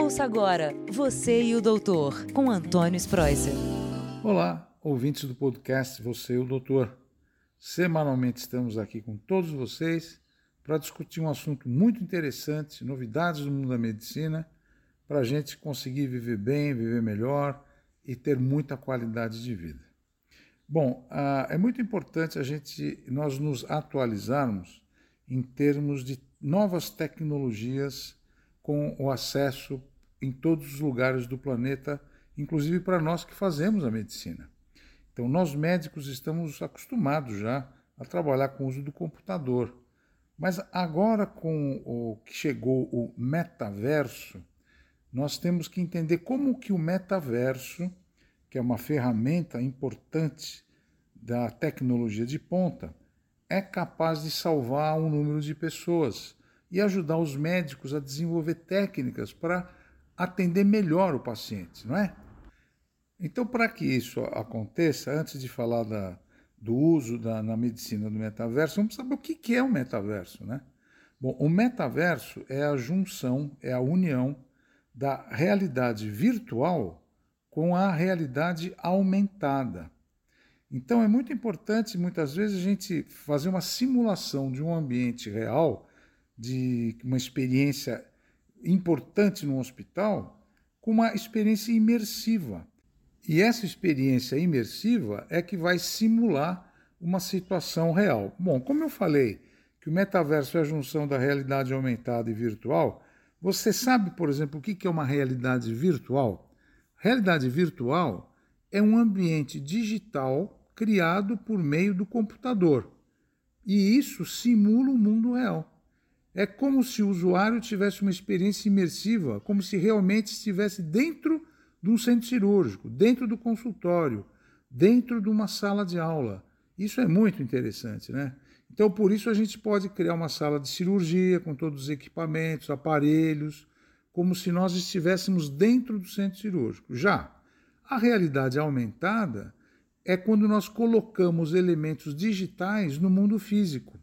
Ouça agora Você e o Doutor, com Antônio Spreuser. Olá, ouvintes do podcast Você e o Doutor. Semanalmente estamos aqui com todos vocês para discutir um assunto muito interessante, novidades do mundo da medicina, para a gente conseguir viver bem, viver melhor e ter muita qualidade de vida. Bom, é muito importante a gente nós nos atualizarmos em termos de novas tecnologias com o acesso em todos os lugares do planeta, inclusive para nós que fazemos a medicina. Então, nós médicos estamos acostumados já a trabalhar com o uso do computador. Mas agora, com o que chegou o metaverso, nós temos que entender como que o metaverso que é uma ferramenta importante da tecnologia de ponta, é capaz de salvar um número de pessoas e ajudar os médicos a desenvolver técnicas para atender melhor o paciente, não é? Então, para que isso aconteça, antes de falar da, do uso da, na medicina do metaverso, vamos saber o que, é o metaverso, né? Bom, o metaverso é a junção, é a união da realidade virtual com a realidade aumentada. Então é muito importante, muitas vezes, a gente fazer uma simulação de um ambiente real, de uma experiência importante no hospital, com uma experiência imersiva. E essa experiência imersiva é que vai simular uma situação real. Bom, como eu falei que o metaverso é a junção da realidade aumentada e virtual, você sabe, por exemplo, o que é uma realidade virtual? Realidade virtual é um ambiente digital criado por meio do computador. E isso simula o mundo real. É como se o usuário tivesse uma experiência imersiva, como se realmente estivesse dentro de um centro cirúrgico, dentro do consultório, dentro de uma sala de aula. Isso é muito interessante, né? Então, por isso, a gente pode criar uma sala de cirurgia com todos os equipamentos, aparelhos, como se nós estivéssemos dentro do centro cirúrgico. Já a realidade aumentada é quando nós colocamos elementos digitais no mundo físico,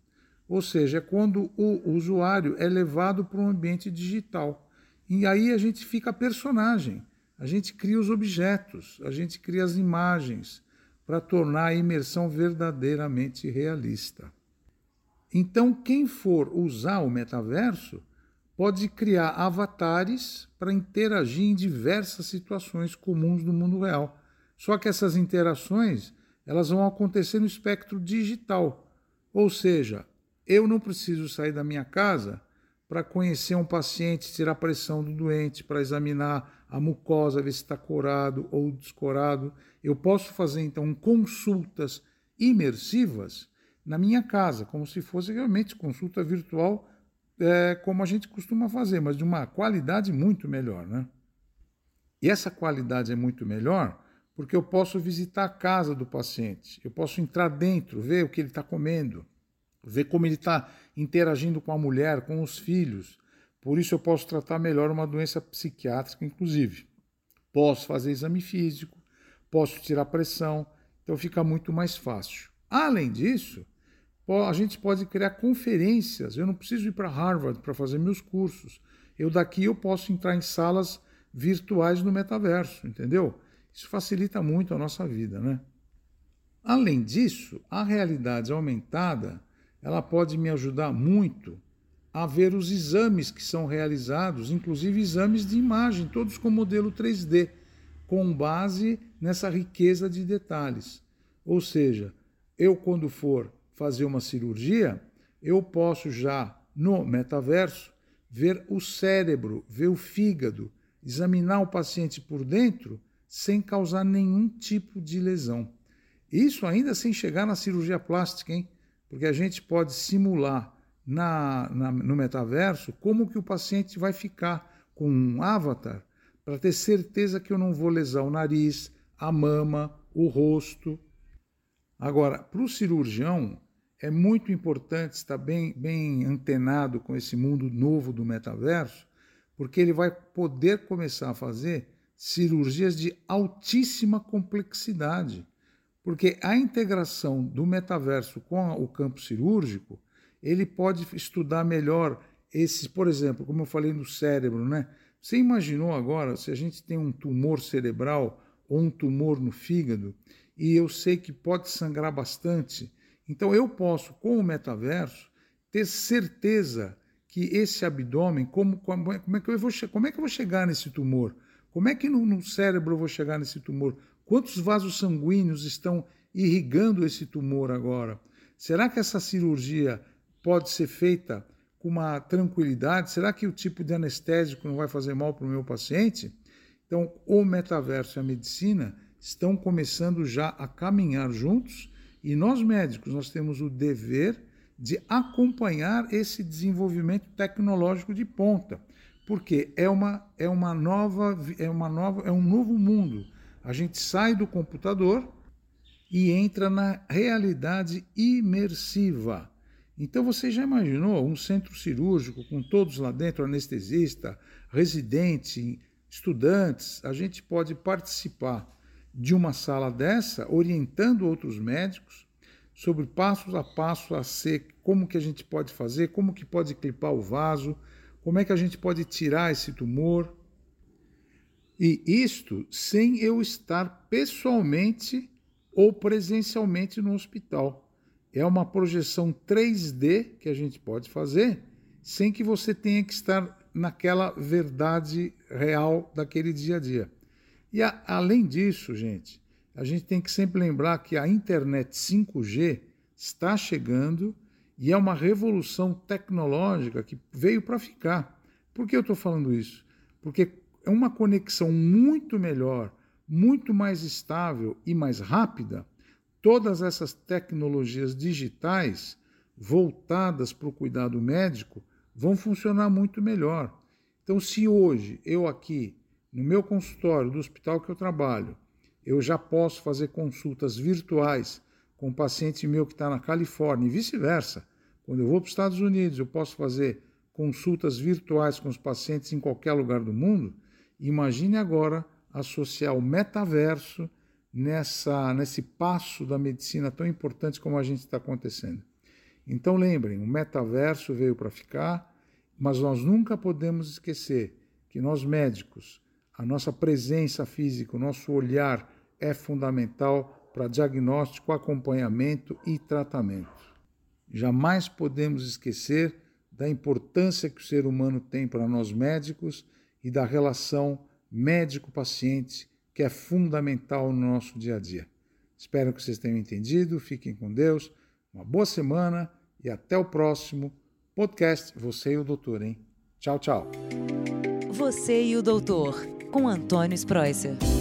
ou seja, é quando o usuário é levado para um ambiente digital. E aí a gente fica personagem, a gente cria os objetos, a gente cria as imagens para tornar a imersão verdadeiramente realista. Então, quem for usar o metaverso pode criar avatares para interagir em diversas situações comuns do mundo real. Só que essas interações elas vão acontecer no espectro digital. Ou seja, eu não preciso sair da minha casa para conhecer um paciente, tirar a pressão do doente, para examinar a mucosa, ver se está corado ou descorado. Eu posso fazer então consultas imersivas na minha casa, como se fosse realmente consulta virtual é, como a gente costuma fazer, mas de uma qualidade muito melhor. Né? E essa qualidade é muito melhor porque eu posso visitar a casa do paciente, eu posso entrar dentro, ver o que ele está comendo, ver como ele está interagindo com a mulher, com os filhos. Por isso eu posso tratar melhor uma doença psiquiátrica, inclusive. Posso fazer exame físico, posso tirar pressão, então fica muito mais fácil. Além disso, a gente pode criar conferências. Eu não preciso ir para Harvard para fazer meus cursos. Eu daqui eu posso entrar em salas virtuais no metaverso, entendeu? Isso facilita muito a nossa vida, né? Além disso, a realidade aumentada, ela pode me ajudar muito a ver os exames que são realizados, inclusive exames de imagem, todos com modelo 3D, com base nessa riqueza de detalhes. Ou seja, eu quando for fazer uma cirurgia, eu posso já no metaverso ver o cérebro, ver o fígado, examinar o paciente por dentro sem causar nenhum tipo de lesão. Isso ainda sem chegar na cirurgia plástica, hein? Porque a gente pode simular na, na, no metaverso como que o paciente vai ficar com um avatar para ter certeza que eu não vou lesar o nariz, a mama, o rosto. Agora, para o cirurgião, é muito importante estar bem, bem antenado com esse mundo novo do metaverso, porque ele vai poder começar a fazer cirurgias de altíssima complexidade. Porque a integração do metaverso com o campo cirúrgico, ele pode estudar melhor esses, por exemplo, como eu falei no cérebro, né? Você imaginou agora se a gente tem um tumor cerebral ou um tumor no fígado e eu sei que pode sangrar bastante? Então eu posso, com o metaverso, ter certeza que esse abdômen, como, como, é, é, que eu vou, como é que eu vou chegar nesse tumor? Como é que no, no cérebro eu vou chegar nesse tumor? Quantos vasos sanguíneos estão irrigando esse tumor agora? Será que essa cirurgia pode ser feita com uma tranquilidade? Será que o tipo de anestésico não vai fazer mal para o meu paciente? Então, o metaverso e a medicina estão começando já a caminhar juntos e nós médicos nós temos o dever de acompanhar esse desenvolvimento tecnológico de ponta, porque é uma, é uma nova é uma nova é um novo mundo. A gente sai do computador e entra na realidade imersiva. Então você já imaginou um centro cirúrgico com todos lá dentro, anestesista, residente, estudantes, a gente pode participar de uma sala dessa, orientando outros médicos, sobre passos a passo a ser, como que a gente pode fazer, como que pode clipar o vaso, como é que a gente pode tirar esse tumor. E isto sem eu estar pessoalmente ou presencialmente no hospital. É uma projeção 3D que a gente pode fazer sem que você tenha que estar naquela verdade real daquele dia a dia. E a, além disso, gente, a gente tem que sempre lembrar que a internet 5G está chegando e é uma revolução tecnológica que veio para ficar. Por que eu estou falando isso? Porque é uma conexão muito melhor, muito mais estável e mais rápida. Todas essas tecnologias digitais voltadas para o cuidado médico vão funcionar muito melhor. Então, se hoje eu aqui, no meu consultório do hospital que eu trabalho, eu já posso fazer consultas virtuais com um paciente meu que está na Califórnia e vice-versa. Quando eu vou para os Estados Unidos, eu posso fazer consultas virtuais com os pacientes em qualquer lugar do mundo. Imagine agora associar o metaverso nessa, nesse passo da medicina tão importante como a gente está acontecendo. Então lembrem, o metaverso veio para ficar, mas nós nunca podemos esquecer que nós médicos, a nossa presença física, o nosso olhar é fundamental para diagnóstico, acompanhamento e tratamento. Jamais podemos esquecer da importância que o ser humano tem para nós médicos e da relação médico-paciente, que é fundamental no nosso dia a dia. Espero que vocês tenham entendido. Fiquem com Deus. Uma boa semana e até o próximo podcast. Você e o doutor, hein? Tchau, tchau. Você e o doutor, com Antônio Spreuser.